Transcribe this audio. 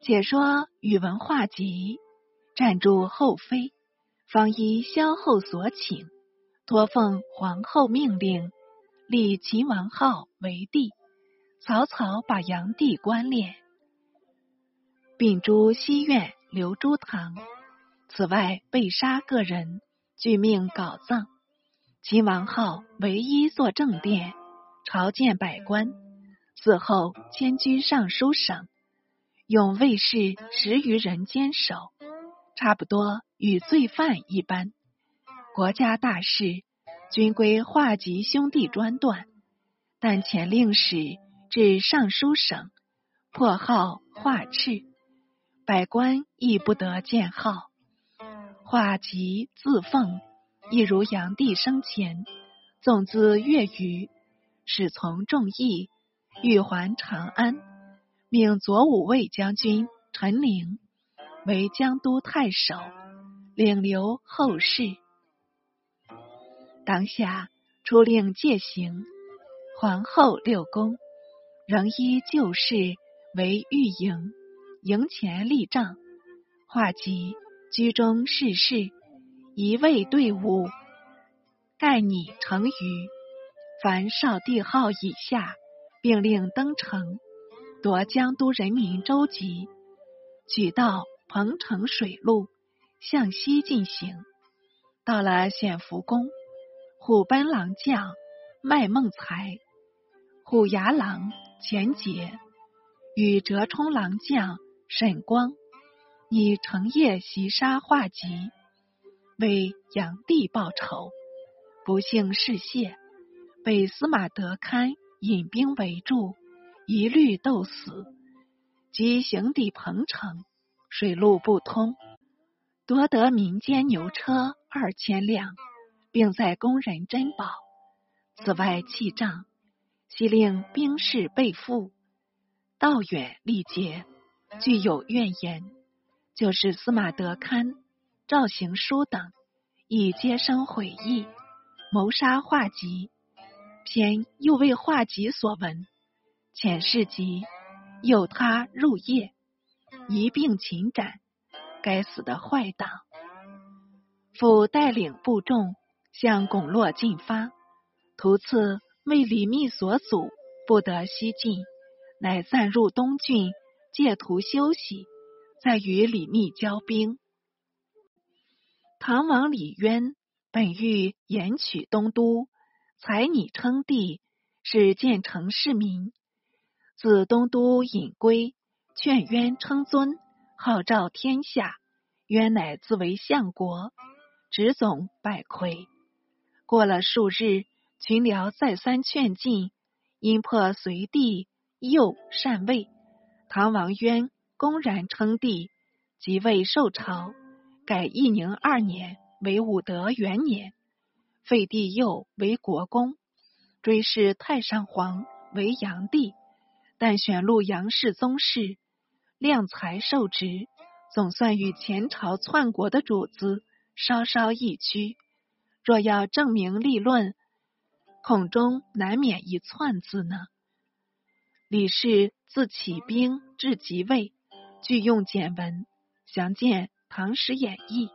且说宇文化及暂住后妃，方依萧后所请，托奉皇后命令，立秦王号为帝。草草把炀帝官殓，并诛西苑、刘诸堂。此外，被杀个人，俱命稿葬。秦王号唯一坐正殿，朝见百官。死后迁居尚书省。用卫士十余人坚守，差不多与罪犯一般。国家大事均归华吉兄弟专断，但前令史至尚书省，破号化赤，百官亦不得见号。华吉自奉，亦如炀帝生前，纵资越余，使从众议，欲还长安。命左武卫将军陈灵为江都太守，领留后事。当下出令戒行，皇后六宫仍依旧事为御营，营前立帐，画及居中事事，一位队伍，盖拟成余。凡少帝号以下，并令登城。夺江都人民舟楫，取道彭城水路向西进行。到了显福宫，虎贲郎将麦孟才、虎牙郎钱杰与折冲郎将沈光，以成夜袭杀华吉，为炀帝报仇。不幸事泄，被司马德堪引兵围住。一律斗死，即行抵彭城，水路不通，夺得民间牛车二千辆，并在工人珍宝。此外弃仗，悉令兵士备赋，道远力竭，具有怨言。就是司马德堪、赵行书等，亦皆生悔意，谋杀画集。偏又为画集所闻。遣事急，诱他入夜，一并擒斩。该死的坏党！复带领部众向巩洛进发，途次为李密所阻，不得西进，乃暂入东郡，借途休息，再与李密交兵。唐王李渊本欲延取东都，才拟称帝，使建成市民。自东都引归，劝渊称尊，号召天下。渊乃自为相国，执总百魁。过了数日，群僚再三劝进，因破隋帝右禅位，唐王渊公然称帝，即位受朝，改义宁二年为武德元年，废帝右为国公，追谥太上皇为炀帝。但选录杨氏宗室，量才受职，总算与前朝篡国的主子稍稍异曲。若要证明立论，恐中难免一篡字呢。李氏自起兵至即位，俱用简文，详见《唐史演义》。